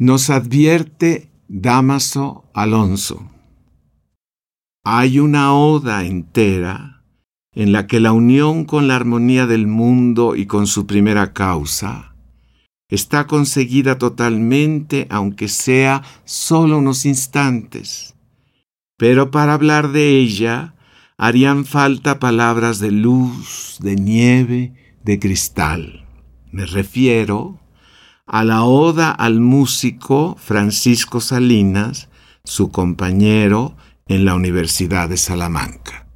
nos advierte Damaso Alonso. Hay una oda entera en la que la unión con la armonía del mundo y con su primera causa está conseguida totalmente, aunque sea solo unos instantes. Pero para hablar de ella harían falta palabras de luz, de nieve, de cristal. Me refiero a la oda al músico Francisco Salinas, su compañero en la Universidad de Salamanca.